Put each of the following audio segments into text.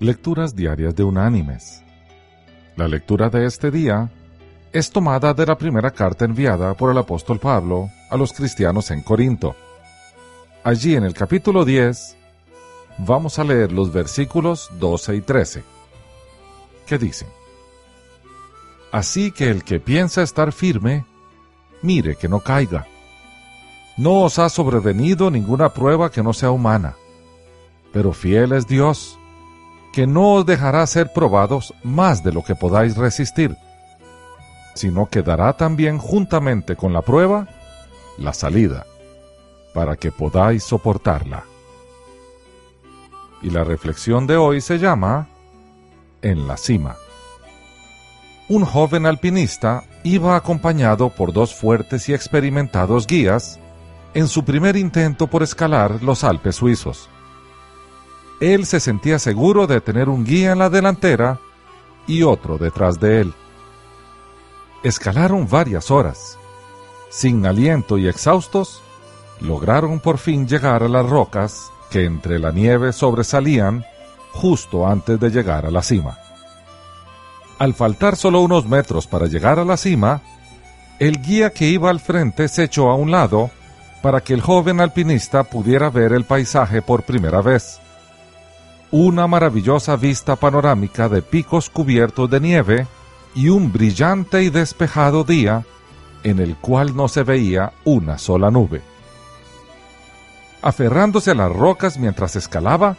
Lecturas Diarias de Unánimes. La lectura de este día es tomada de la primera carta enviada por el apóstol Pablo a los cristianos en Corinto. Allí en el capítulo 10 vamos a leer los versículos 12 y 13, que dicen, Así que el que piensa estar firme, mire que no caiga. No os ha sobrevenido ninguna prueba que no sea humana, pero fiel es Dios que no os dejará ser probados más de lo que podáis resistir, sino que dará también juntamente con la prueba la salida, para que podáis soportarla. Y la reflexión de hoy se llama En la cima. Un joven alpinista iba acompañado por dos fuertes y experimentados guías en su primer intento por escalar los Alpes suizos él se sentía seguro de tener un guía en la delantera y otro detrás de él. Escalaron varias horas. Sin aliento y exhaustos, lograron por fin llegar a las rocas que entre la nieve sobresalían justo antes de llegar a la cima. Al faltar solo unos metros para llegar a la cima, el guía que iba al frente se echó a un lado para que el joven alpinista pudiera ver el paisaje por primera vez una maravillosa vista panorámica de picos cubiertos de nieve y un brillante y despejado día en el cual no se veía una sola nube. Aferrándose a las rocas mientras escalaba,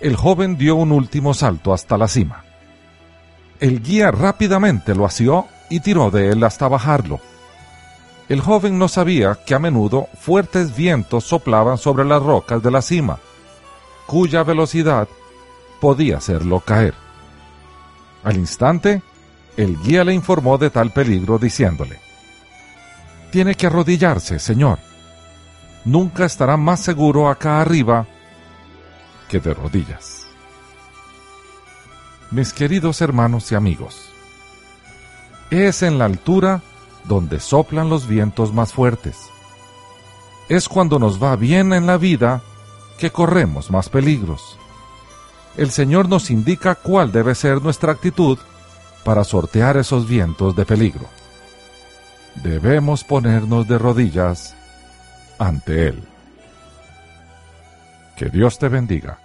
el joven dio un último salto hasta la cima. El guía rápidamente lo asió y tiró de él hasta bajarlo. El joven no sabía que a menudo fuertes vientos soplaban sobre las rocas de la cima, cuya velocidad podía hacerlo caer. Al instante, el guía le informó de tal peligro diciéndole, Tiene que arrodillarse, señor. Nunca estará más seguro acá arriba que de rodillas. Mis queridos hermanos y amigos, es en la altura donde soplan los vientos más fuertes. Es cuando nos va bien en la vida que corremos más peligros. El Señor nos indica cuál debe ser nuestra actitud para sortear esos vientos de peligro. Debemos ponernos de rodillas ante Él. Que Dios te bendiga.